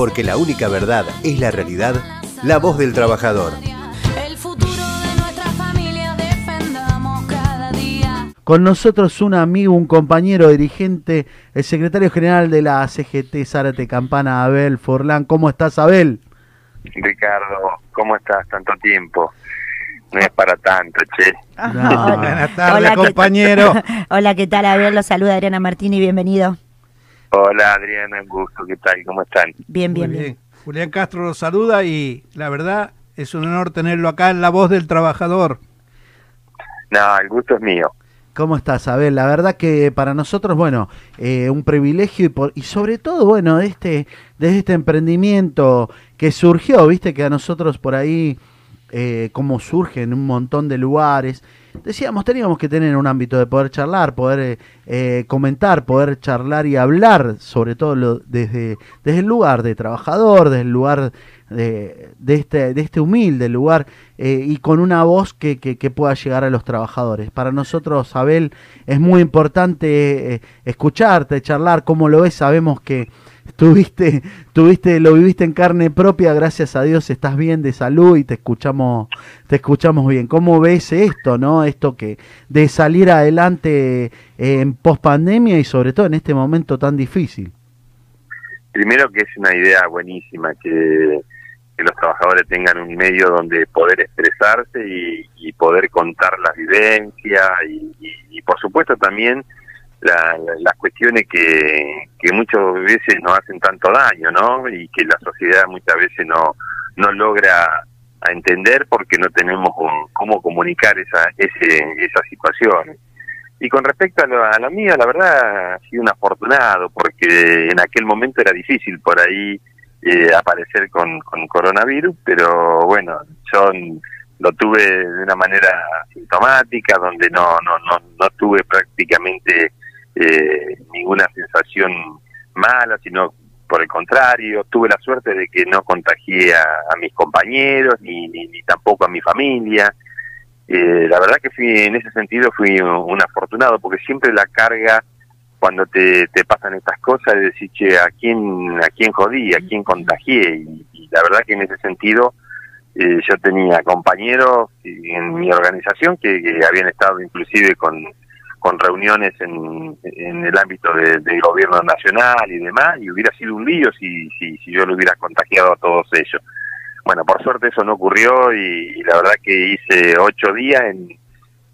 porque la única verdad es la realidad, la voz del trabajador. El futuro de nuestra familia defendamos cada día. Con nosotros un amigo, un compañero dirigente, el secretario general de la CGT Zárate Campana, Abel Forlán. ¿Cómo estás, Abel? Ricardo, ¿cómo estás? Tanto tiempo. No es para tanto, che. No. Buenas tardes, Hola, ¿qué- compañero. Hola, ¿qué tal? Abel, los saluda Adriana Martini, bienvenido. Hola, Adriana, un gusto. ¿Qué tal? ¿Cómo están? Bien, bien, bien. bien. Julián Castro los saluda y la verdad es un honor tenerlo acá en La Voz del Trabajador. No, el gusto es mío. ¿Cómo estás, Abel? La verdad que para nosotros, bueno, eh, un privilegio y, por- y sobre todo, bueno, de este, de este emprendimiento que surgió, viste que a nosotros por ahí, eh, como surge en un montón de lugares, decíamos, teníamos que tener un ámbito de poder charlar, poder eh, eh, comentar, poder charlar y hablar, sobre todo lo- desde, desde el lugar de trabajador, desde el lugar de, este, de este humilde lugar eh, y con una voz que, que- pueda llegar a los trabajadores. Para nosotros, Abel, es muy importante eh, escucharte, charlar, cómo lo ves, sabemos que tuviste, tuviste, lo viviste en carne propia, gracias a Dios estás bien de salud y te escuchamos, te escuchamos bien. ¿Cómo ves esto, no? Esto que de salir adelante eh, en post pandemia y sobre todo en este momento tan difícil. Primero que es una idea buenísima que, los trabajadores tengan un medio donde poder expresarse y, y poder contar las vivencias y, por supuesto también la- la- las cuestiones que, que muchas veces nos hacen tanto daño, ¿no? Y que la sociedad muchas veces no, no logra entender porque no tenemos un- cómo comunicar esa, ese, esas situaciones. Y con respecto a lo, a lo mío, la verdad, ha sido un afortunado, porque en aquel momento era difícil por ahí eh, aparecer con, con coronavirus, pero bueno, yo lo tuve de una manera sintomática, donde no, no, no, no tuve prácticamente eh, ninguna sensación mala, sino por el contrario, tuve la suerte de que no contagié a, mis compañeros, ni, tampoco a mi familia. Eh, la verdad que fui en ese sentido fui un, un afortunado porque siempre la carga cuando te, te pasan estas cosas es decir che a quién a quién jodí a quién contagié y, y la verdad que en ese sentido eh, yo tenía compañeros en mi organización que, que habían estado inclusive con con reuniones en, en el ámbito de- del gobierno nacional y demás y hubiera sido un lío si, si, yo lo hubiera contagiado a todos ellos bueno, por suerte eso no ocurrió y, la verdad que hice ocho días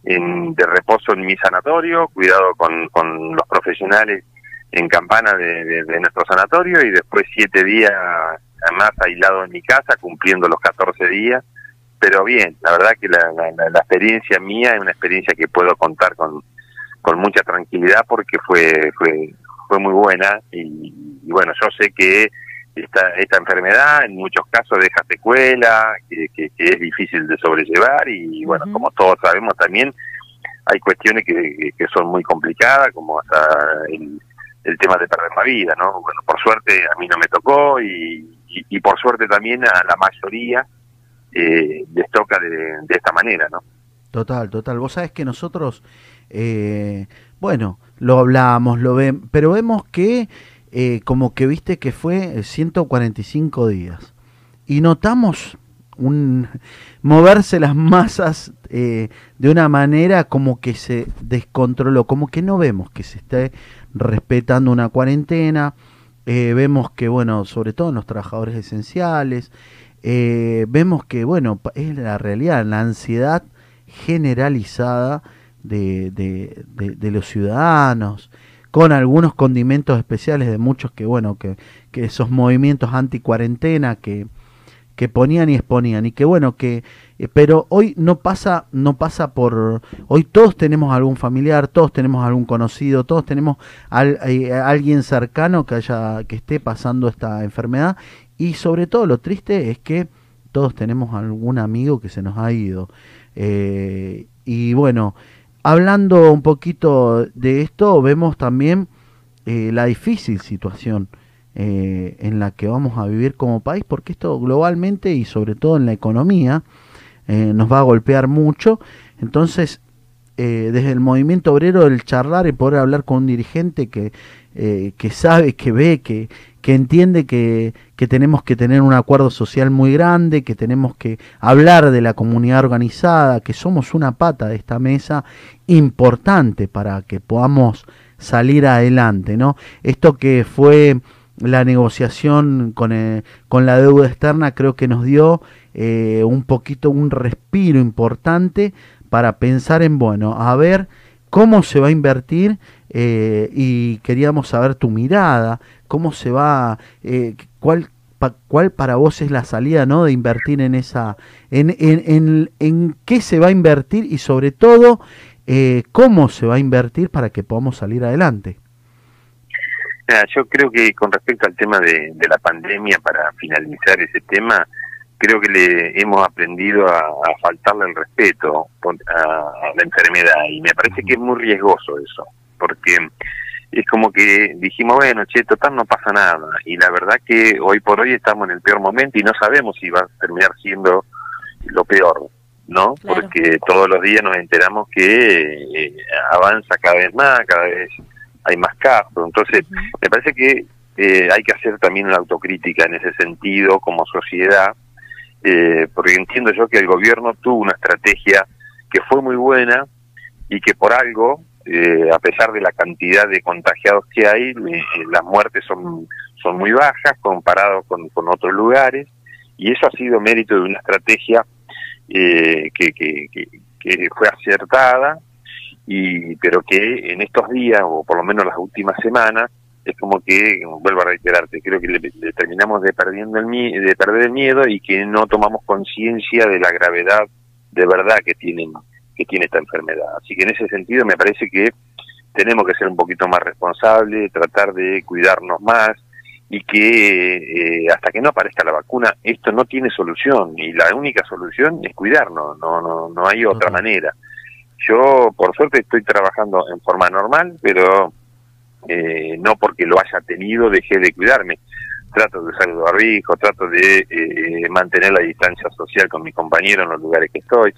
en, de reposo en mi sanatorio, cuidado con, con los profesionales en campana de, de- nuestro sanatorio y después siete días más aislado en mi casa, cumpliendo los 14 días. Pero bien, la verdad que la- la- la experiencia mía es una experiencia que puedo contar con, con mucha tranquilidad porque fue, fue, fue muy buena y, y bueno, yo sé que esta, esta enfermedad en muchos casos deja secuela, que, que- que es difícil de sobrellevar y bueno, como todos sabemos también hay cuestiones que, que- que son muy complicadas, como hasta el, el tema de perder la vida, ¿no? Bueno, por suerte a mí no me tocó y, y- y por suerte también a la mayoría eh, les toca de, de esta manera, ¿no? Total, total. Vos sabés que nosotros, eh, bueno, lo hablamos, lo ven, pero vemos que eh, como que viste que fue 145 días y notamos un moverse las masas eh, de una manera como que se descontroló, como que no vemos que se esté respetando una cuarentena, eh, vemos que bueno, sobre todo en los trabajadores esenciales, eh, vemos que bueno, es la realidad, la ansiedad generalizada de, de- los ciudadanos, con algunos condimentos especiales de muchos que bueno, que, que esos movimientos anti cuarentena que, que ponían y exponían. Y que bueno que eh, pero hoy no pasa no pasa por hoy todos tenemos algún familiar todos tenemos algún conocido todos tenemos al- eh, alguien cercano que haya que esté pasando esta enfermedad. Y sobre todo lo triste es que todos tenemos algún amigo que se nos ha ido Eh, y bueno hablando un poquito de esto vemos también eh, la difícil situación eh, en la que vamos a vivir como país, porque esto globalmente y sobre todo en la economía nos va a golpear mucho. Entonces, eh, desde el movimiento obrero el charlar y poder hablar con un dirigente que, eh, que sabe, que ve, que, que entiende que, que tenemos que tener un acuerdo social muy grande, que tenemos que hablar de la comunidad organizada, que somos una pata de esta mesa importante para que podamos salir adelante, ¿no? Esto que fue la negociación con, eh, con la deuda externa creo que nos dio un poquito un respiro importante para pensar en, bueno, a ver cómo se va a invertir eh, y queríamos saber tu mirada, cómo se va, eh, cuál, pa- cuál para vos es la salida, ¿no? De invertir en esa, en, en, en, en qué se va a invertir y sobre todo eh, cómo se va a invertir para que podamos salir adelante. Yo creo que con respecto al tema de, de la pandemia, para finalizar ese tema, creo que le hemos aprendido a, a faltarle el respeto a, a la enfermedad y me parece que es muy riesgoso eso, porque es como que dijimos, bueno, che, total no pasa nada y la verdad que hoy por hoy estamos en el peor momento y no sabemos si va a terminar siendo lo peor, ¿no? Claro. Porque todos los días nos enteramos que eh, avanza cada vez más, cada vez hay más casos, entonces me parece que eh, hay que hacer también una autocrítica en ese sentido como sociedad, eh, porque entiendo yo que el gobierno tuvo una estrategia que fue muy buena y que por algo, eh, a pesar de la cantidad de contagiados que hay, eh, las muertes son, son muy bajas comparado con, con otros lugares, y eso ha sido mérito de una estrategia eh, que, que, que, que fue acertada, y pero que en estos días, o por lo menos las últimas semanas, es como que, vuelvo a reiterarte, creo que le, le terminamos de, perdiendo el, de perder el miedo y que no tomamos conciencia de la gravedad de verdad que tienen que tiene esta enfermedad. Así que en ese sentido me parece que tenemos que ser un poquito más responsables, tratar de cuidarnos más y que eh, hasta que no aparezca la vacuna esto no tiene solución y la única solución es cuidarnos, no no no hay otra manera. Yo por suerte estoy trabajando en forma normal, pero eh, no porque lo haya tenido dejé de cuidarme. Trato de usar el barbijo, trato de eh, mantener la distancia social con mis compañeros en los lugares que estoy.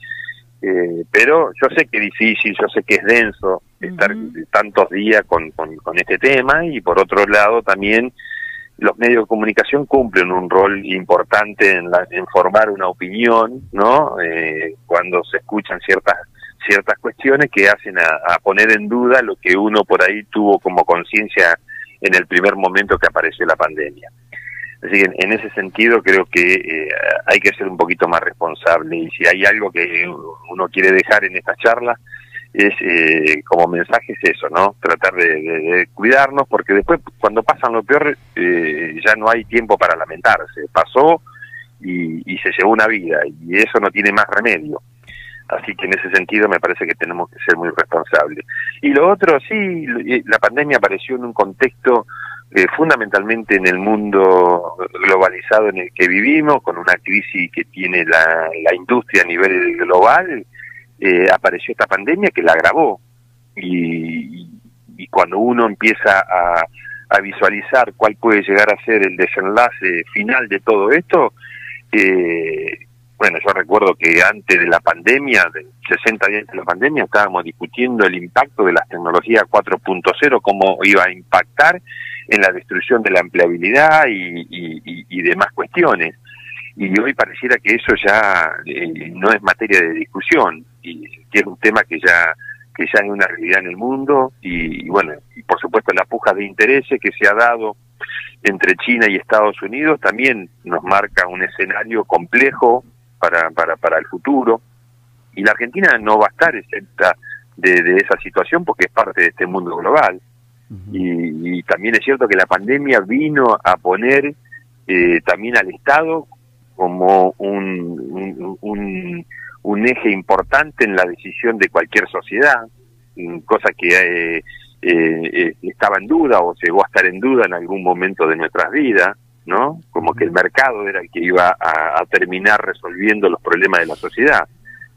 Eh, pero yo sé que es difícil, yo sé que es denso estar tantos días con, con, con este tema y por otro lado también los medios de comunicación cumplen un rol importante en, la- en formar una opinión, ¿no? Eh, cuando se escuchan ciertas ciertas cuestiones que hacen a, poner en duda lo que uno por ahí tuvo como conciencia en el primer momento que apareció la pandemia. Así que en, ese sentido creo que eh, hay que ser un poquito más responsable y si hay algo que uno quiere dejar en esta charla es eh, como mensaje es eso, ¿no? Tratar de cuidarnos porque después cuando pasan lo peor eh, ya no hay tiempo para lamentarse. Pasó y, y se llevó una vida y eso no tiene más remedio. Así que en ese sentido me parece que tenemos que ser muy responsables. Y lo otro, sí, l- la pandemia apareció en un contexto eh, fundamentalmente en el mundo globalizado en el que vivimos, con una crisis que tiene la, la industria a nivel global, eh, apareció esta pandemia que la agravó. Y, y cuando uno empieza a, a visualizar cuál puede llegar a ser el desenlace final de todo esto, eh, bueno, yo recuerdo que antes de la pandemia, de 60 días de la pandemia, estábamos discutiendo el impacto de las tecnologías 4.0, cómo iba a impactar en la destrucción de la empleabilidad y, y- demás cuestiones. Y hoy pareciera que eso ya eh, no es materia de discusión, y que es un tema que ya que ya es una realidad en el mundo y, y bueno, y por supuesto la puja de intereses que se ha dado entre China y Estados Unidos también nos marca un escenario complejo para, para, para el futuro. Y la Argentina no va a estar exenta de, de esa situación porque es parte de este mundo global. y, y también es cierto que la pandemia vino a poner eh, también al Estado como un, un, un- un eje importante en la decisión de cualquier sociedad, cosa que eh, eh, eh, estaba en duda o llegó a estar en duda en algún momento de nuestras vidas, ¿no? Como que el mercado era el que iba a, a terminar resolviendo los problemas de la sociedad.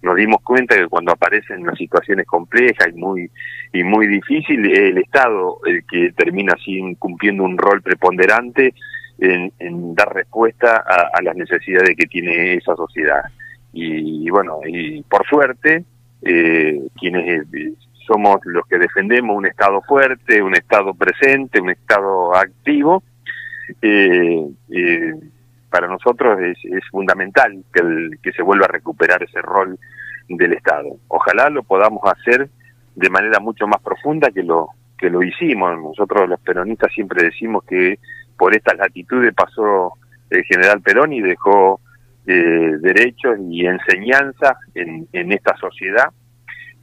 Nos dimos cuenta que cuando aparecen las situaciones complejas y muy y muy difíciles, el Estado el que termina sin cumpliendo un rol preponderante en, en dar respuesta a, a las necesidades que tiene esa sociedad. Y, bueno, y por suerte, eh, quienes eh, somos los que defendemos un Estado fuerte, un Estado presente, un Estado activo, eh, eh, para nosotros es, es fundamental que, el- que se vuelva a recuperar ese rol del Estado. Ojalá lo podamos hacer de manera mucho más profunda que lo que lo hicimos. Nosotros los peronistas siempre decimos que por estas latitudes pasó el general Perón y dejó eh, derechos y enseñanzas en, en esta sociedad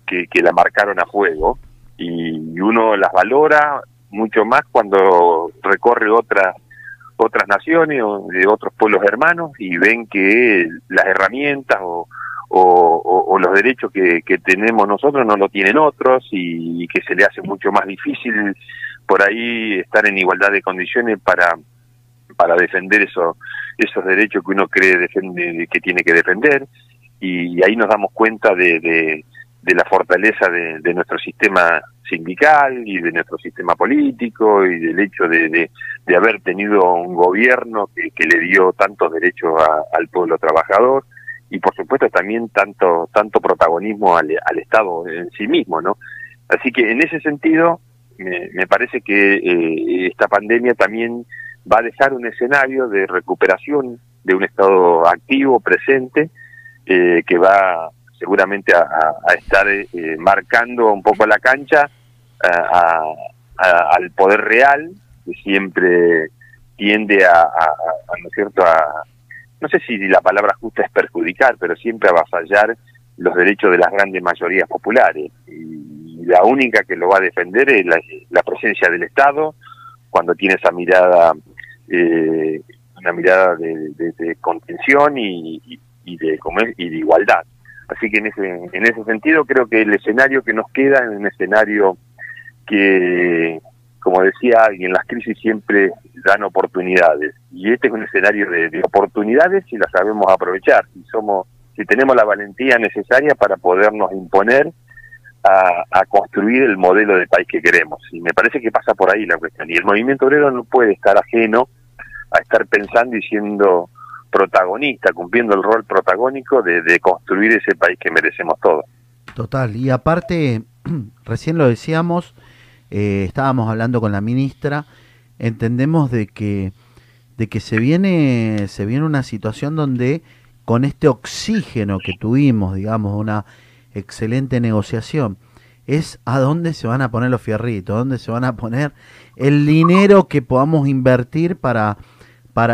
que, que la marcaron a fuego y uno las valora mucho más cuando recorre otras otras naciones o de otros pueblos hermanos y ven que las herramientas o, o, los derechos que, que tenemos nosotros no lo tienen otros y, que se le hace mucho más difícil por ahí estar en igualdad de condiciones para para defender esos esos derechos que uno cree defende, que tiene que defender. Y ahí nos damos cuenta de, de, de la fortaleza de, de nuestro sistema sindical y de nuestro sistema político y del hecho de, de, haber tenido un gobierno que, que le dio tantos derechos a- al pueblo trabajador y por supuesto también tanto tanto protagonismo al, al Estado en sí mismo, ¿no? Así que en ese sentido me, me parece que eh, esta pandemia también va a dejar un escenario de recuperación de un Estado activo, presente, eh, que va seguramente a, a- a estar eh, marcando un poco la cancha a- a- a- al poder real, que siempre tiende a, a- a- ¿no cierto?, a, no sé si la palabra justa es perjudicar, pero siempre avasallar los derechos de las grandes mayorías populares. Y la única que lo va a defender es la, la presencia del Estado, cuando tiene esa mirada, eh, una mirada de, de- contención y, y- y de, y de igualdad. Así que en ese, en ese sentido creo que el escenario que nos queda es un escenario que, como decía alguien, las crisis siempre dan oportunidades. Y este es un escenario de, de oportunidades si las sabemos aprovechar, si somos, si tenemos la valentía necesaria para podernos imponer a, a construir el modelo de país que queremos. Y me parece que pasa por ahí la cuestión. Y el movimiento obrero no puede estar ajeno a estar pensando y siendo protagonista, cumpliendo el rol protagónico de, construir ese país que merecemos todos. Total, y aparte, recién lo decíamos, eh, estábamos hablando con la ministra, entendemos de que, de que se viene, se viene una situación donde con este oxígeno que tuvimos, digamos, una excelente negociación, es a dónde se van a poner los fierritos, dónde se van a poner el dinero que podamos invertir para,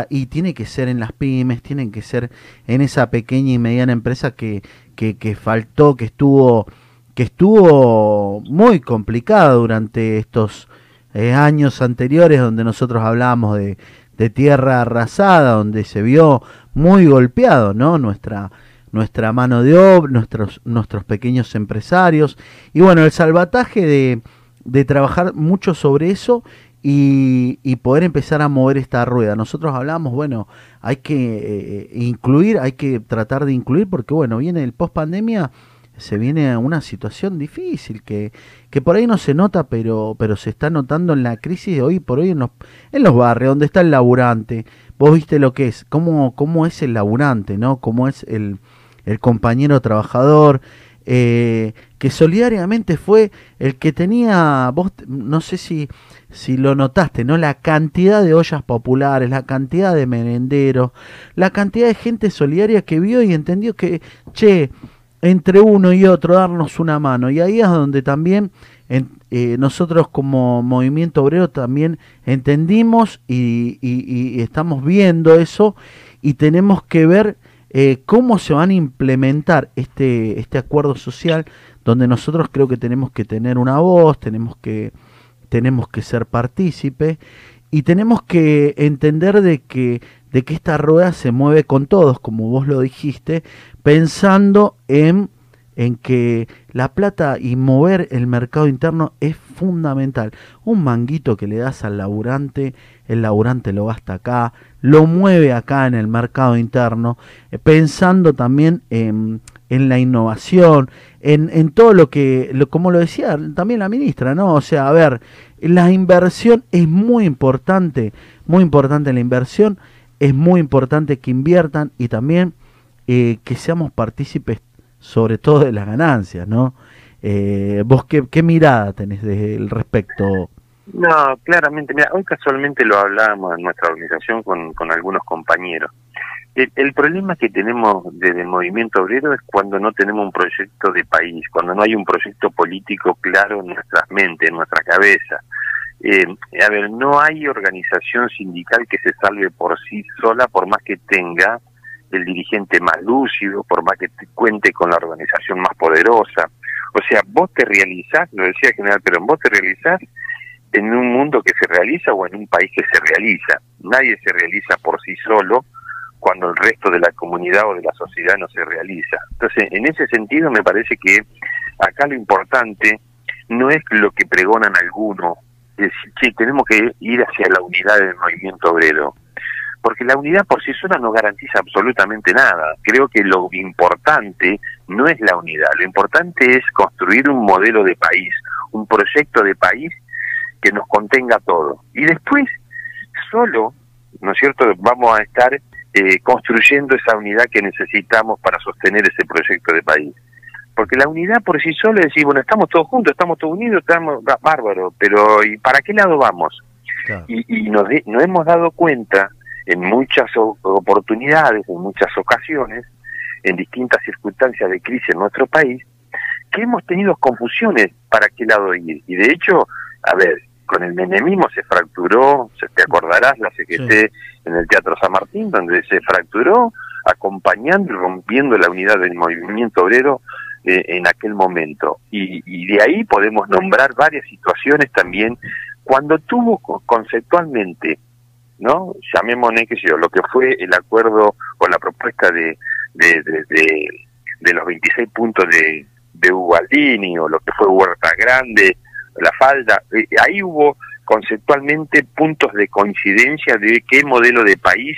y tiene que ser en las pymes, tienen que ser en esa pequeña y mediana empresa que, que, que faltó, que estuvo, que estuvo muy complicada durante estos eh, años anteriores donde nosotros hablábamos de, de tierra arrasada, donde se vio muy golpeado, ¿no? Nuestra nuestra mano de obra, nuestros nuestros pequeños empresarios y bueno, el salvataje de, de trabajar mucho sobre eso y, y poder empezar a mover esta rueda. Nosotros hablamos, bueno, hay que eh, incluir, hay que tratar de incluir porque bueno, viene el post pandemia se viene una situación difícil que, que por ahí no se nota, pero, pero se está notando en la crisis de hoy por hoy en los, en los barrios, donde está el laburante. Vos viste lo que es, cómo, cómo es el laburante, ¿no? Cómo es el, el compañero trabajador, eh, que solidariamente fue el que tenía, vos no sé si, si lo notaste, ¿no? La cantidad de ollas populares, la cantidad de merenderos, la cantidad de gente solidaria que vio y entendió que, che, entre uno y otro darnos una mano. Y ahí es donde también eh, nosotros como movimiento obrero también entendimos y- y estamos viendo eso y tenemos que ver eh, cómo se van a implementar este, este acuerdo social donde nosotros creo que tenemos que tener una voz, tenemos que, tenemos que ser partícipe y tenemos que entender de que, de que esta rueda se mueve con todos, como vos lo dijiste, pensando en, en que la plata y mover el mercado interno es fundamental. Un manguito que le das al laburante, el laburante lo gasta acá, lo mueve acá en el mercado interno, eh, pensando también en, en la innovación, en, en todo lo que, como lo decía también la ministra, ¿no? O sea, a ver, la inversión es muy importante, muy importante la inversión, es muy importante que inviertan y también eh, que seamos partícipes sobre todo de las ganancias, ¿no? Eh, ¿Vos qué, mirada tenés del respecto? No, claramente, mira, hoy casualmente lo hablábamos en nuestra organización con, algunos compañeros. El, el problema que tenemos desde el movimiento obrero es cuando no tenemos un proyecto de país, cuando no hay un proyecto político claro en nuestras mentes, en nuestra cabeza. Eh, a ver, no hay organización sindical que se salve por sí sola, por más que tenga el dirigente más lúcido, por más que te cuente con la organización más poderosa. O sea, vos te realizás, lo decía el general Perón, vos te realizás en un mundo que se realiza o en un país que se realiza. Nadie se realiza por sí solo cuando el resto de la comunidad o de la sociedad no se realiza. Entonces, en ese sentido me parece que acá lo importante no es lo que pregonan algunos, es decir, che, tenemos que ir hacia la unidad del movimiento obrero, porque la unidad por sí sola no garantiza absolutamente nada. Creo que lo importante no es la unidad, lo importante es construir un modelo de país, un proyecto de país que nos contenga todo. Y después, solo, ¿no es cierto?, vamos a estar eh, construyendo esa unidad que necesitamos para sostener ese proyecto de país. Porque la unidad por sí sola es decir, bueno, estamos todos juntos, estamos todos unidos, estamos bá- bárbaro, pero ¿y para qué lado vamos? Claro. Y, y nos, de- nos hemos dado cuenta en muchas oportunidades, en muchas ocasiones, en distintas circunstancias de crisis en nuestro país, que hemos tenido confusiones para qué lado ir. Y de hecho, a ver, con el menemismo se fracturó, se te acordarás, la CGT en el Teatro San Martín, donde se fracturó acompañando y rompiendo la unidad del movimiento obrero eh, en aquel momento. Y, y de ahí podemos nombrar varias situaciones también cuando tuvo co- conceptualmente, ¿no? Llamémosle, qué lo que fue el acuerdo o la propuesta de, de, de, los 26 puntos de, de Hugo Aldini o lo que fue Huerta Grande, la falda, eh, ahí hubo conceptualmente puntos de coincidencia de qué modelo de país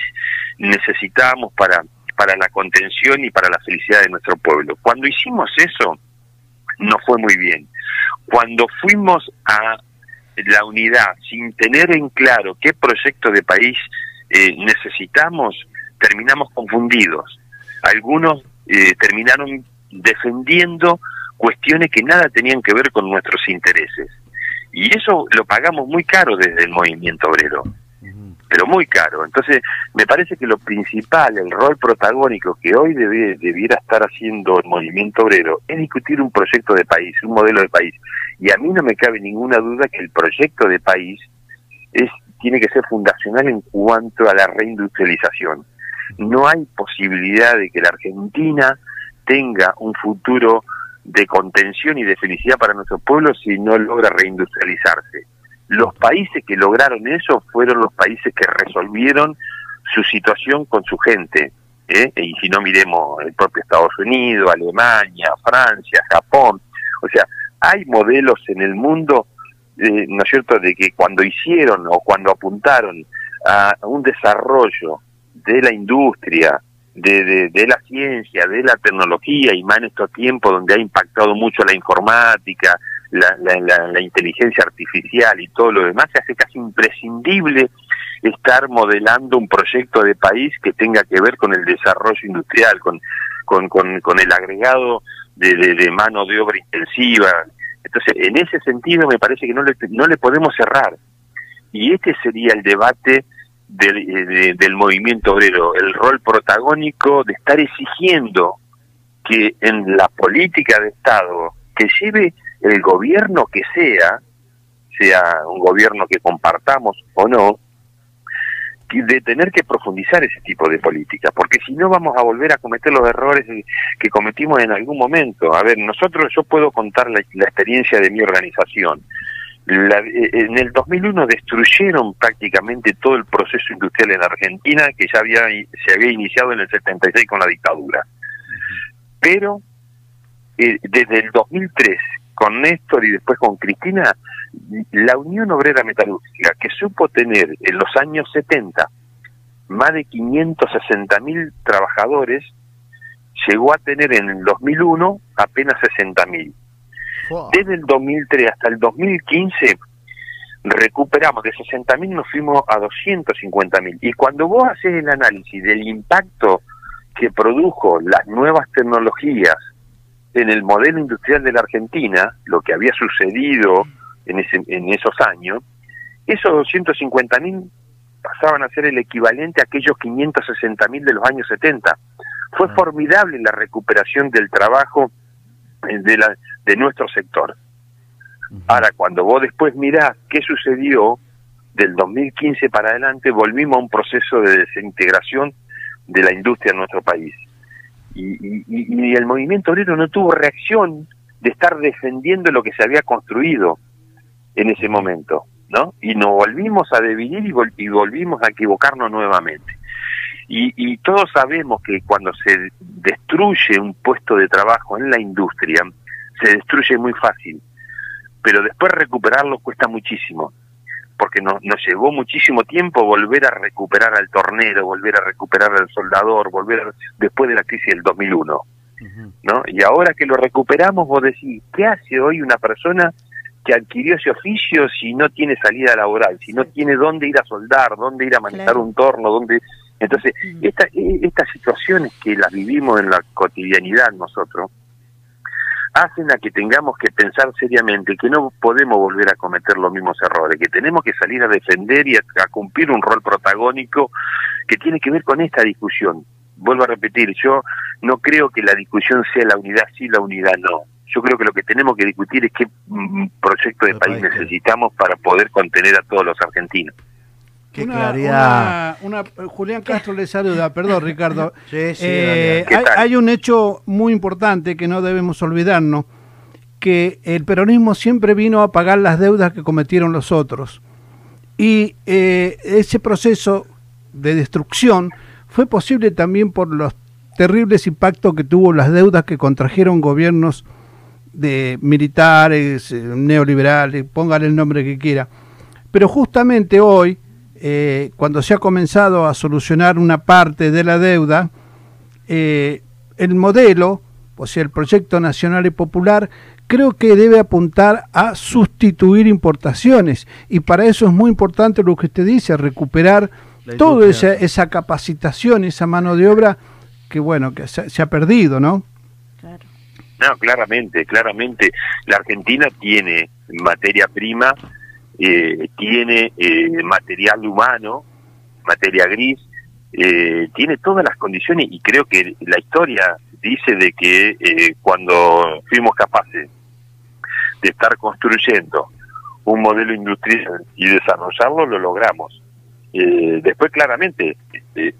necesitábamos para, para la contención y para la felicidad de nuestro pueblo. Cuando hicimos eso, no fue muy bien. Cuando fuimos a la unidad sin tener en claro qué proyecto de país eh, necesitamos, terminamos confundidos. Algunos eh, terminaron defendiendo cuestiones que nada tenían que ver con nuestros intereses. Y eso lo pagamos muy caro desde el movimiento obrero, pero muy caro. Entonces, me parece que lo principal, el rol protagónico que hoy debe- debiera estar haciendo el movimiento obrero es discutir un proyecto de país, un modelo de país. Y a mí no me cabe ninguna duda que el proyecto de país es tiene que ser fundacional en cuanto a la reindustrialización. No hay posibilidad de que la Argentina tenga un futuro de contención y de felicidad para nuestro pueblo si no logra reindustrializarse. Los países que lograron eso fueron los países que resolvieron su situación con su gente. ¿eh? Y si no miremos el propio Estados Unidos, Alemania, Francia, Japón. O sea, hay modelos en el mundo, eh, ¿no es cierto?, de que cuando hicieron o cuando apuntaron a un desarrollo de la industria, de, de, de la ciencia, de la tecnología, y más en estos tiempos donde ha impactado mucho la informática, la, la, inteligencia artificial y todo lo demás, se hace casi imprescindible estar modelando un proyecto de país que tenga que ver con el desarrollo industrial, con, con, con, con el agregado de, de, mano de obra intensiva. Entonces, en ese sentido me parece que no le, no le podemos cerrar. Y este sería el debate del, de- del movimiento obrero, el rol protagónico de estar exigiendo que en la política de Estado que lleve el gobierno que sea, sea un gobierno que compartamos o no, de tener que profundizar ese tipo de política, porque si no vamos a volver a cometer los errores que cometimos en algún momento. A ver, nosotros, yo puedo contar la, la experiencia de mi organización. La- eh, en el 2001 destruyeron prácticamente todo el proceso industrial en Argentina que ya había se había iniciado en el 76 con la dictadura. Pero eh, desde el 2003 con Néstor y después con Cristina, la Unión Obrera Metalúrgica, que supo tener en los años 70 más de 560 mil trabajadores, llegó a tener en el 2001 apenas 60 mil. Desde el 2003 hasta el 2015 recuperamos de 60 mil nos fuimos a 250 mil. Y cuando vos haces el análisis del impacto que produjo las nuevas tecnologías en el modelo industrial de la Argentina, lo que había sucedido en, ese, en esos años, esos 250 mil pasaban a ser el equivalente a aquellos 560 mil de los años 70. Fue Ah. formidable la recuperación del trabajo eh, de, la, de nuestro sector. Ahora, cuando vos después mirás qué sucedió del 2015 para adelante, volvimos a un proceso de desintegración de la industria en nuestro país. Y, y- y- el movimiento obrero no tuvo reacción de estar defendiendo lo que se había construido en ese momento, ¿no? Y nos volvimos a dividir y, y volvimos a equivocarnos nuevamente. Y, y todos sabemos que cuando se destruye un puesto de trabajo en la industria, se destruye muy fácil, pero después recuperarlo cuesta muchísimo, porque nos, nos llevó muchísimo tiempo volver a recuperar al tornero, volver a recuperar al soldador, volver a- después de la crisis del 2001. Ujú. ¿no? Y ahora que lo recuperamos, vos decís, ¿qué hace hoy una persona que adquirió ese oficio si no tiene salida laboral, si no tiene dónde ir a soldar, dónde ir a manejar Claro. un torno, dónde... Entonces, esta, e- estas situaciones que las vivimos en la cotidianidad nosotros, hacen a que tengamos que pensar seriamente que no podemos volver a cometer los mismos errores, que tenemos que salir a defender y a, a cumplir un rol protagónico que tiene que ver con esta discusión. Vuelvo a repetir, yo no creo que la discusión sea la unidad sí, la unidad no. Yo creo que lo que tenemos que discutir es qué mm, proyecto de país necesitamos para poder contener a todos los argentinos. Qué Una- claridad. una- una- Julián Castro le saluda, perdón Ricardo. Sí, sí, Eh, hay un hecho muy importante que no debemos olvidarnos, que el peronismo siempre vino a pagar las deudas que cometieron los otros. Y eh, ese proceso de destrucción fue posible también por los terribles impactos que tuvo las deudas que contrajeron gobiernos de militares, eh, neoliberales, póngale el nombre que quiera. Pero justamente hoy, eh, cuando se ha comenzado a solucionar una parte de la deuda, eh, el modelo, o sea, el proyecto nacional y popular, creo que debe apuntar a sustituir importaciones. Y para eso es muy importante lo que usted dice, recuperar toda esa, esa capacitación, esa mano de obra que, bueno, que se, se ha perdido, ¿no? Claro. No, claramente, claramente. La Argentina tiene materia prima, eh, tiene eh, material humano, materia gris, eh, tiene todas las condiciones y creo que la historia dice de que cuando fuimos capaces de estar construyendo un modelo industrial y desarrollarlo, lo logramos. Después, claramente,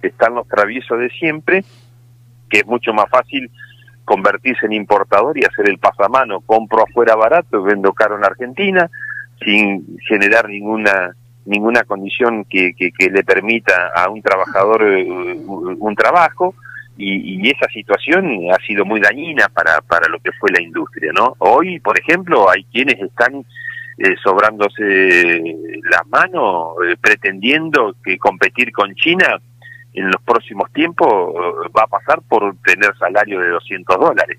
están los traviesos de siempre, que es mucho más fácil convertirse en importador y hacer el pasamano, compro afuera barato, vendo caro en Argentina, sin generar ninguna ninguna condición que, que, le permita a un trabajador eh, un trabajo y, y esa situación ha sido muy dañina para, para lo que fue la industria, ¿no? Hoy, por ejemplo, hay quienes están eh, sobrándose las manos, eh, pretendiendo que competir con China en los próximos tiempos eh, va a pasar por tener salario de 200 dólares.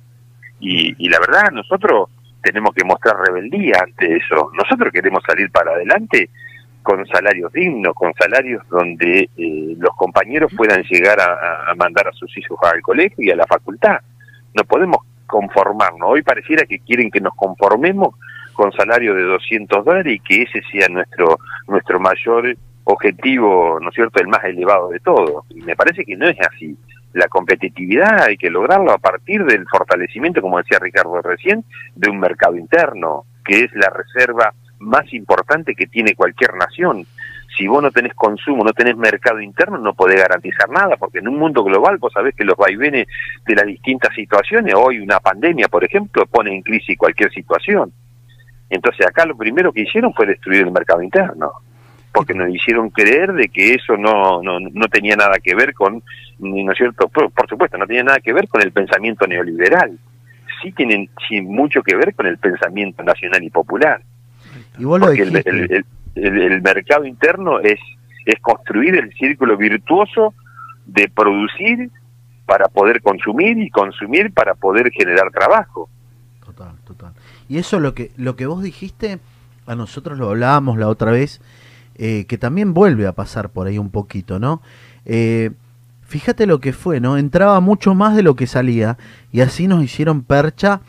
Y, y la verdad, nosotros tenemos que mostrar rebeldía ante eso. Nosotros queremos salir para adelante con salarios dignos, con salarios donde eh, los compañeros puedan llegar a, mandar a sus hijos al colegio y a la facultad. No podemos conformarnos. Hoy pareciera que quieren que nos conformemos con salario de 200 dólares y que ese sea nuestro nuestro mayor objetivo, ¿no es cierto?, el más elevado de todos. Y me parece que no es así. La competitividad hay que lograrlo a partir del fortalecimiento, como decía Ricardo recién, de un mercado interno, que es la reserva más importante que tiene cualquier nación. Si vos no tenés consumo, no tenés mercado interno, no podés garantizar nada, porque en un mundo global vos sabés que los vaivenes de las distintas situaciones, hoy una pandemia, por ejemplo, pone en crisis cualquier situación. Entonces acá lo primero que hicieron fue destruir el mercado interno, porque nos hicieron creer de que eso no, no, no tenía nada que ver con, ¿no es cierto? Por, por supuesto, no tenía nada que ver con el pensamiento neoliberal. Sí tienen sí, mucho que ver con el pensamiento nacional y popular. Y vos lo Porque el, dijiste. el- el- el- el mercado interno es, es construir el círculo virtuoso de producir para poder consumir y consumir para poder generar trabajo. Total, total. Y eso lo que lo que vos dijiste, a nosotros lo hablábamos la otra vez, eh, que también vuelve a pasar por ahí un poquito, ¿no? Eh, fíjate lo que fue, ¿no? Entraba mucho más de lo que salía y así nos hicieron percha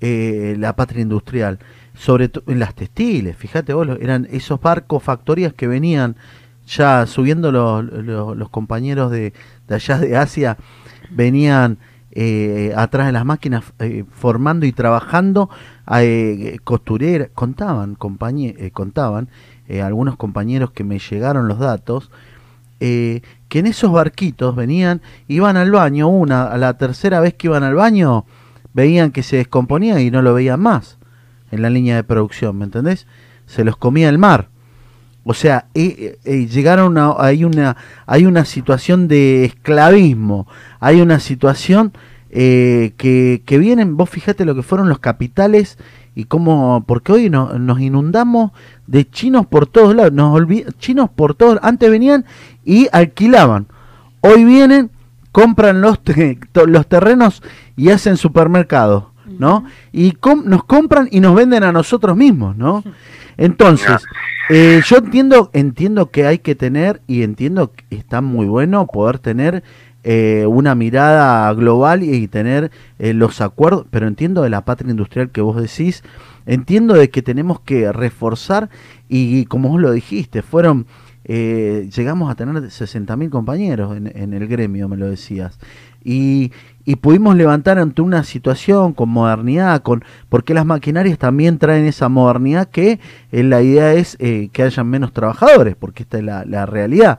eh, la patria industrial, sobre todo en las textiles, fíjate vos, eran esos barcos factorías que venían ya subiendo los, compañeros de, de allá de Asia, venían eh, atrás de las máquinas formando y trabajando costureras, contaban, eh, contaban eh, algunos compañeros que me llegaron los datos, eh, que en esos barquitos venían, iban al baño, una, a la tercera vez que iban al baño, veían que se descomponía y no lo veían más en la línea de producción, ¿me entendés? Se los comía el mar. O sea, eh, llegaron a, hay una hay una situación de esclavismo, hay una situación que, que vienen, vos fíjate lo que fueron los capitales y cómo, porque hoy no- nos inundamos de chinos por todos lados, nos olvi- chinos por todos, antes venían y alquilaban, hoy vienen, compran los, te- los terrenos y hacen supermercados, ¿no? Y com- nos compran y nos venden a nosotros mismos, ¿no? Entonces, eh, yo entiendo, entiendo que hay que tener y entiendo que está muy bueno poder tener eh, una mirada global y tener eh, los acuerdos, pero entiendo de la patria industrial que vos decís, entiendo de que tenemos que reforzar y, como vos lo dijiste, fueron eh, llegamos a tener 60.000 compañeros en, el gremio, me lo decías. Y, y pudimos levantar ante una situación con modernidad, con porque las maquinarias también traen esa modernidad que la idea es que hayan menos trabajadores, porque esta es la realidad.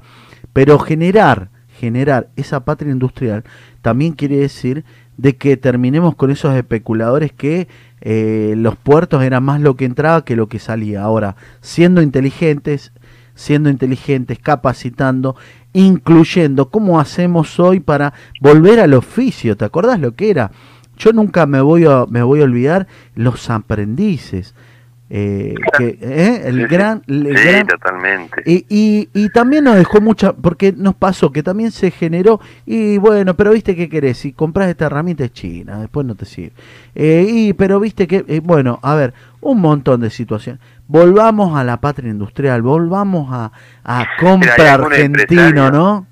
Pero generar, generar esa patria industrial también quiere decir de que terminemos con esos especuladores que eh, los puertos eran más lo que entraba que lo que salía. Ahora, siendo inteligentes, siendo inteligentes, capacitando, incluyendo, ¿cómo hacemos hoy para volver al oficio? ¿Te acordás lo que era? Yo nunca me voy a, me voy a olvidar los aprendices. Eh, que, ¿eh? el Sí, gran, el sí, gran- totalmente. y, y, y también nos dejó mucha, porque nos pasó que también se generó, y bueno, pero viste qué querés, si compras esta herramienta es china, después no te sirve. Eh, y, pero viste que, eh, bueno, a ver, un montón de situaciones. Volvamos a la patria industrial, volvamos a, a compra argentino, ¿no?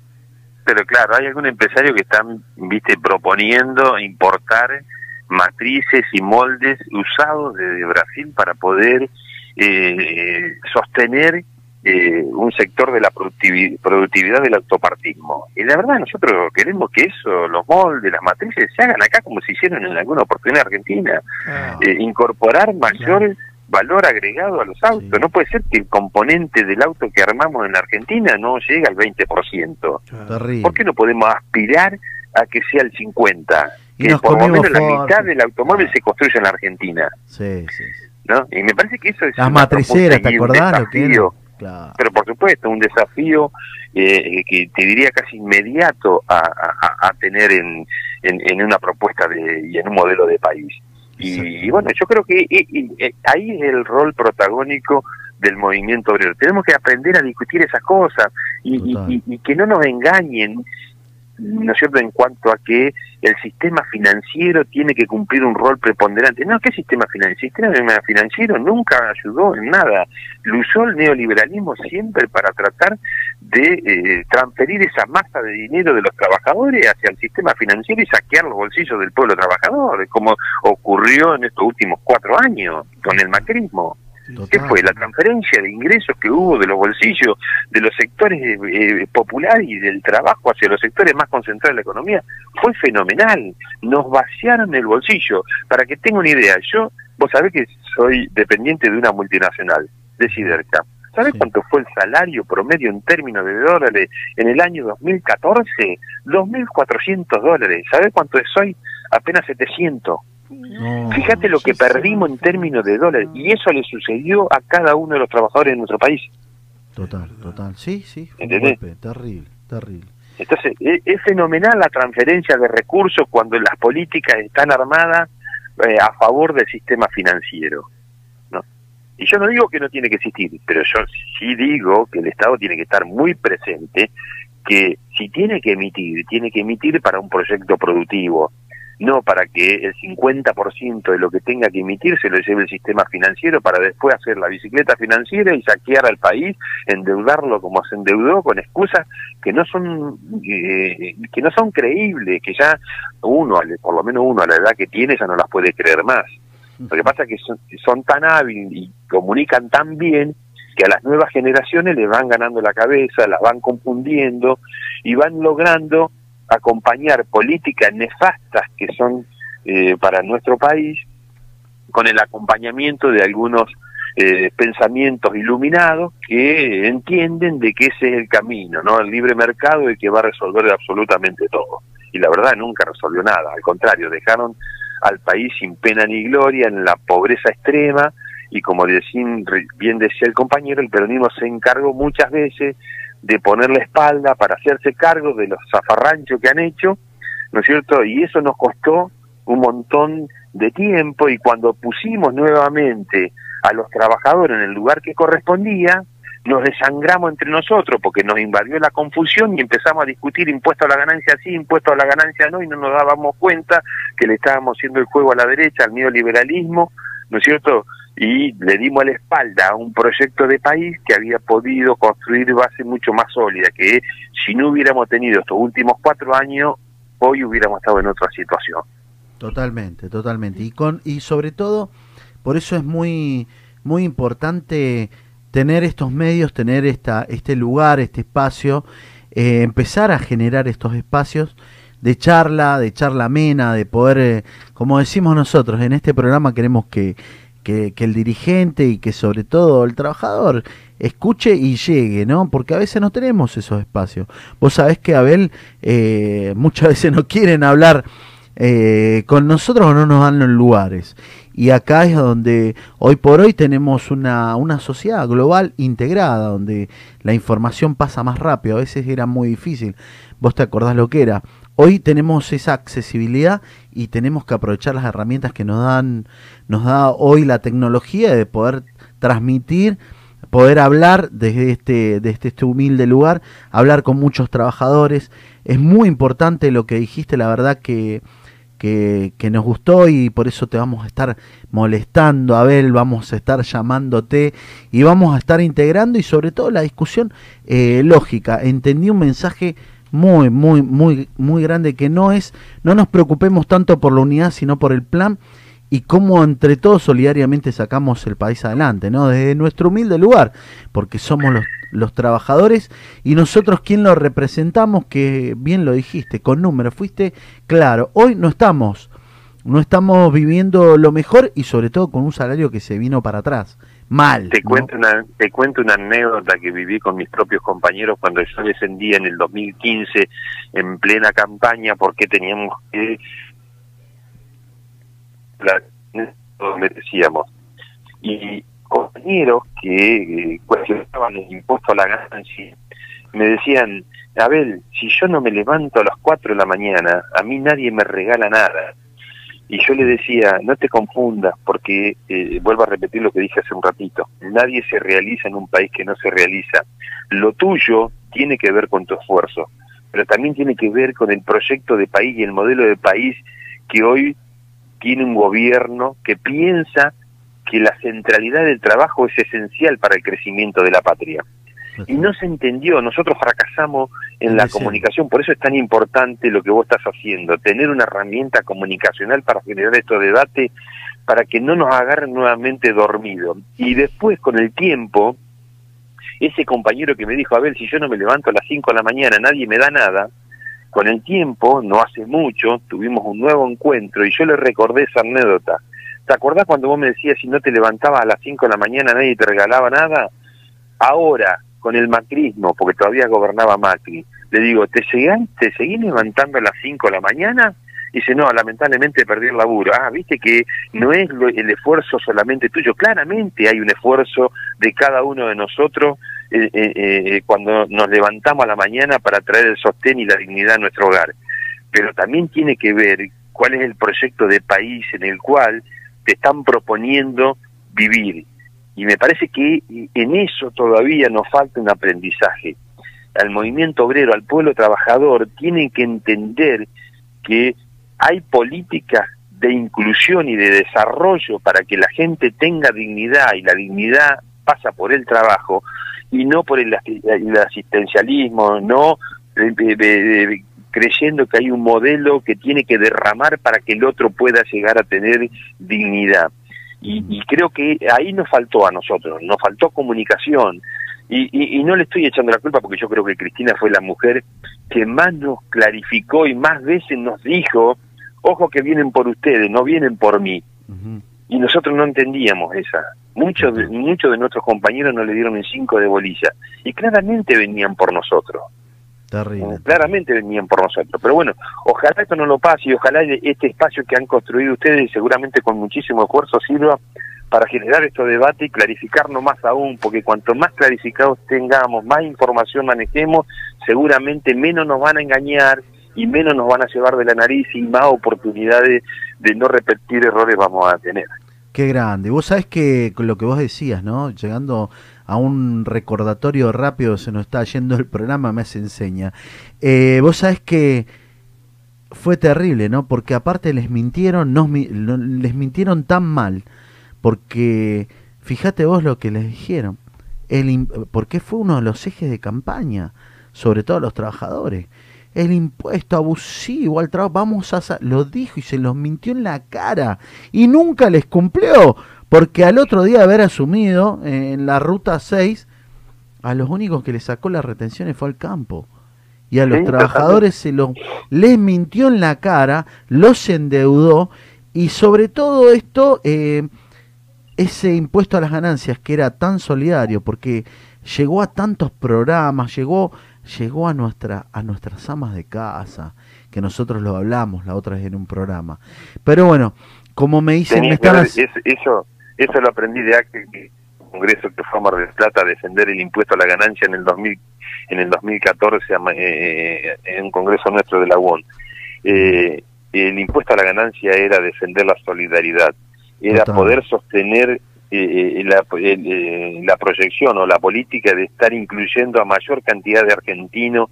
Pero claro, hay algún empresario que están, viste, proponiendo importar matrices y moldes usados desde Brasil para poder eh, sostener eh, un sector de la productivi- productividad del autopartismo. Y la verdad nosotros queremos que eso, los moldes, las matrices, se hagan acá como se hicieron en alguna oportunidad en Argentina. Ah. Eh, incorporar mayor valor agregado a los autos. Sí. No puede ser que el componente del auto que armamos en la Argentina no llegue al 20%. Terrible. ¿Por qué no podemos aspirar a que sea el 50%? Que nos por lo menos la mitad del automóvil se construye en la Argentina, Sí, sí. ¿no? Y me parece que eso es Las matriceras, ¿te y un acordás lo que desafío. Claro. Pero por supuesto, un desafío eh, que te diría casi inmediato a, a- a tener en, en, en una propuesta de, y en un modelo de país. Y, bueno, yo creo que eh, eh, eh, ahí es el rol protagónico del movimiento obrero. Tenemos que aprender a discutir esas cosas y- y que no nos engañen, ¿no cierto?, en cuanto a que el sistema financiero tiene que cumplir un rol preponderante. No, ¿qué sistema financiero? El sistema financiero nunca ayudó en nada. Lo usó el neoliberalismo siempre para tratar de eh, transferir esa masa de dinero de los trabajadores hacia el sistema financiero y saquear los bolsillos del pueblo trabajador, como ocurrió en estos últimos cuatro años con el macrismo. ¿Qué fue? La transferencia de ingresos que hubo de los bolsillos de los sectores eh, eh, populares y del trabajo hacia los sectores más concentrados de la economía fue fenomenal. Nos vaciaron el bolsillo. Para que tenga una idea, yo, vos sabés que soy dependiente de una multinacional, de Siderca. ¿Sabés Sí. cuánto fue el salario promedio en términos de dólares en el año 2014? 2.400 dólares. ¿Sabés cuánto es hoy? Apenas 700. No. Fíjate lo que perdimos en términos de dólares y eso le sucedió a cada uno de los trabajadores de nuestro país. Total, total. Sí, sí. golpe terrible, terrible. Entonces, e- es, fenomenal la transferencia de recursos cuando las políticas están armadas eh, a favor del sistema financiero. ¿no? Y yo no digo que no tiene que existir, pero yo sí digo que el Estado tiene que estar muy presente, que si tiene que emitir, tiene que emitir para un proyecto productivo. No para que el 50% de lo que tenga que emitir se lo lleve el sistema financiero para después hacer la bicicleta financiera y saquear al país, endeudarlo como se endeudó con excusas que no son eh, que no son creíbles, que ya uno, por lo menos uno a la edad que tiene ya no las puede creer más. Lo que pasa es que son, tan hábiles y comunican tan bien que a las nuevas generaciones le van ganando la cabeza, las van confundiendo y van logrando acompañar políticas nefastas que son eh, para nuestro país con el acompañamiento de algunos eh, pensamientos iluminados que entienden de que ese es el camino, ¿no? El libre mercado y que va a resolver absolutamente todo. Y la verdad nunca resolvió nada, al contrario, dejaron al país sin pena ni gloria en la pobreza extrema y como bien decía el compañero, el peronismo se encargó muchas veces de poner la espalda para hacerse cargo de los zafarranchos que han hecho, ¿no es cierto? Y eso nos costó un montón de tiempo y cuando pusimos nuevamente a los trabajadores en el lugar que correspondía, nos desangramos entre nosotros porque nos invadió la confusión y empezamos a discutir impuesto a la ganancia sí, impuesto a la ganancia no, y no nos dábamos cuenta que le estábamos haciendo el juego a la derecha, al neoliberalismo, ¿no es cierto? Y le dimos la espalda a un proyecto de país que había podido construir base mucho más sólida, que si no hubiéramos tenido estos últimos cuatro años, hoy hubiéramos estado en otra situación. Totalmente, totalmente. Y con y sobre todo, por eso es muy muy importante tener estos medios, tener esta este lugar, este espacio, eh, empezar a generar estos espacios de charla, de charla amena, de poder, eh, como decimos nosotros en este programa, queremos que que, el dirigente y que sobre todo el trabajador escuche y llegue, ¿no? Porque a veces no tenemos esos espacios. Vos sabés que Abel eh, muchas veces no quieren hablar eh, con nosotros o no nos dan los lugares. Y acá es donde hoy por hoy tenemos una, una sociedad global integrada, donde la información pasa más rápido. A veces era muy difícil. Vos te acordás lo que era. Hoy tenemos esa accesibilidad y tenemos que aprovechar las herramientas que nos dan, nos da hoy la tecnología de poder transmitir, poder hablar desde este, desde este humilde lugar, hablar con muchos trabajadores. Es muy importante lo que dijiste, la verdad que, que, nos gustó y por eso te vamos a estar molestando, Abel, vamos a estar llamándote y vamos a estar integrando y sobre todo la discusión eh, lógica. Entendí un mensaje muy, muy, muy, muy grande que no es, no nos preocupemos tanto por la unidad, sino por el plan y cómo entre todos solidariamente sacamos el país adelante, ¿no? Desde nuestro humilde lugar, porque somos los, los trabajadores y nosotros quien lo representamos, que bien lo dijiste, con números, fuiste claro, hoy no estamos, no estamos viviendo lo mejor y sobre todo con un salario que se vino para atrás mal. Te cuento una te cuento una anécdota que viví con mis propios compañeros cuando yo descendía en el 2015 en plena campaña porque teníamos que la, decíamos y compañeros que eh, cuestionaban el impuesto a la ganancia me decían Abel si yo no me levanto a las 4 de la mañana a mí nadie me regala nada y yo le decía, no te confundas, porque eh, vuelvo a repetir lo que dije hace un ratito, nadie se realiza en un país que no se realiza. Lo tuyo tiene que ver con tu esfuerzo, pero también tiene que ver con el proyecto de país y el modelo de país que hoy tiene un gobierno que piensa que la centralidad del trabajo es esencial para el crecimiento de la patria y no se entendió, nosotros fracasamos en la comunicación, por eso es tan importante lo que vos estás haciendo, tener una herramienta comunicacional para generar estos debates, para que no nos agarren nuevamente dormidos. Y después, con el tiempo, ese compañero que me dijo, a ver, si yo no me levanto a las 5 de la mañana, nadie me da nada, con el tiempo, no hace mucho, tuvimos un nuevo encuentro y yo le recordé esa anécdota. ¿Te acordás cuando vos me decías si no te levantabas a las 5 de la mañana nadie te regalaba nada? Ahora, con el macrismo, porque todavía gobernaba Macri, le digo, ¿te seguís, te seguís levantando a las 5 de la mañana? Y dice, no, lamentablemente perdí el laburo. Ah, viste que no es el esfuerzo solamente tuyo, claramente hay un esfuerzo de cada uno de nosotros eh, eh, eh, cuando nos levantamos a la mañana para traer el sostén y la dignidad a nuestro hogar. Pero también tiene que ver cuál es el proyecto de país en el cual te están proponiendo vivir y me parece que en eso todavía nos falta un aprendizaje. Al movimiento obrero, al pueblo trabajador, tienen que entender que hay políticas de inclusión y de desarrollo para que la gente tenga dignidad y la dignidad pasa por el trabajo y no por el, asi- el asistencialismo, no eh, de- de- creyendo que hay un modelo que tiene que derramar para que el otro pueda llegar a tener dignidad. Y, y creo que ahí nos faltó a nosotros, nos faltó comunicación. Y, y- y no le estoy echando la culpa porque yo creo que Cristina fue la mujer que más nos clarificó y más veces nos dijo, ojo que vienen por ustedes, no vienen por mí. Y nosotros no entendíamos esa. Muchos de, muchos de nuestros compañeros no le dieron el cinco de bolilla. Y claramente venían por nosotros. Terrible. Claramente venían por nosotros. Pero bueno, ojalá esto no lo pase y ojalá este espacio que han construido ustedes, seguramente con muchísimo esfuerzo, sirva para generar este debate y clarificarnos más aún, porque cuanto más clarificados tengamos, más información manejemos, seguramente menos nos van a engañar y menos nos van a llevar de la nariz y más oportunidades de no repetir errores vamos a tener. Qué grande. Vos sabés que con lo que vos decías, ¿no? Llegando a un recordatorio rápido, se nos está yendo el programa, me se enseña. Eh, vos sabés que fue terrible, ¿no? Porque aparte les mintieron, nos, les mintieron tan mal, porque fíjate vos lo que les dijeron. El, porque fue uno de los ejes de campaña, sobre todo a los trabajadores. El impuesto abusivo al trabajo, vamos a... Lo dijo y se los mintió en la cara. Y nunca les cumplió. Porque al otro día de haber asumido eh, en la ruta 6, a los únicos que le sacó las retenciones fue al campo. Y a los Sí, trabajadores se los les mintió en la cara, los endeudó y sobre todo esto, eh, ese impuesto a las ganancias que era tan solidario, porque llegó a tantos programas, llegó, llegó a nuestra, a nuestras amas de casa, que nosotros lo hablamos la otra vez en un programa. Pero bueno, como me dicen, Tenía están eso, eso lo aprendí de aquel que- congreso que fue a Mar del Plata a defender el impuesto a la ganancia en el 2000, en el 2014 a ma- eh, en un congreso nuestro de la UON. Eh, el impuesto a la ganancia era defender la solidaridad, era Total. poder sostener eh, eh, la, eh, la proyección o la política de estar incluyendo a mayor cantidad de argentinos,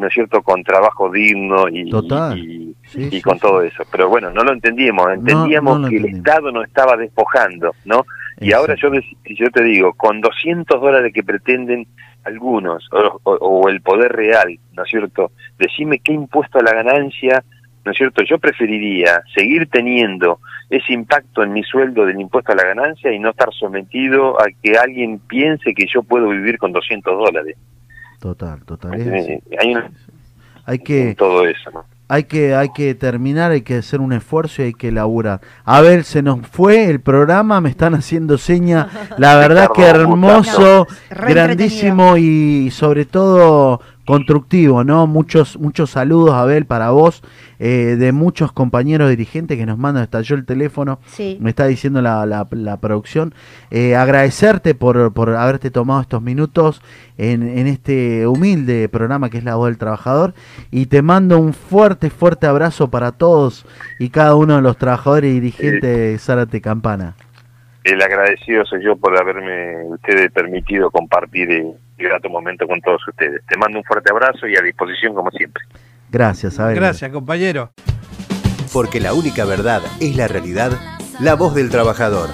¿no es cierto?, con trabajo digno y, Total. y- Sí, y sí, con sí. todo eso. Pero bueno, no lo entendíamos, entendíamos no que el. Estado nos estaba despojando, ¿no? Y ahora yo, yo te digo, con 200 dólares que pretenden algunos, o, o- o el poder real, ¿no es cierto? Decime qué impuesto a la ganancia, ¿no es cierto? Yo preferiría seguir teniendo ese impacto en mi sueldo del impuesto a la ganancia y no estar sometido a que alguien piense que yo puedo vivir con 200 dólares. Total, total. es Hay que, todo eso, ¿no? hay que, hay que terminar, hay que hacer un esfuerzo y hay que laburar. A ver, se nos fue el programa, me están haciendo seña. La verdad que hermoso, grandísimo y sobre todo constructivo, ¿no? Muchos, muchos saludos, Abel, para vos, eh, de muchos compañeros dirigentes que nos mandan, estalló el teléfono, Sí. me está diciendo la, la, la producción. Eh, agradecerte por, por haberte tomado estos minutos en, en este humilde programa que es La Voz del Trabajador y te mando un fuerte, fuerte abrazo para todos y cada uno de los trabajadores y dirigentes de Zárate Campana. El agradecido soy yo por haberme ustedes permitido compartir el grato momento con todos ustedes. Te mando un fuerte abrazo y a disposición como siempre. Gracias, Abel. Gracias, compañero. Porque la única verdad es la realidad, la voz del trabajador.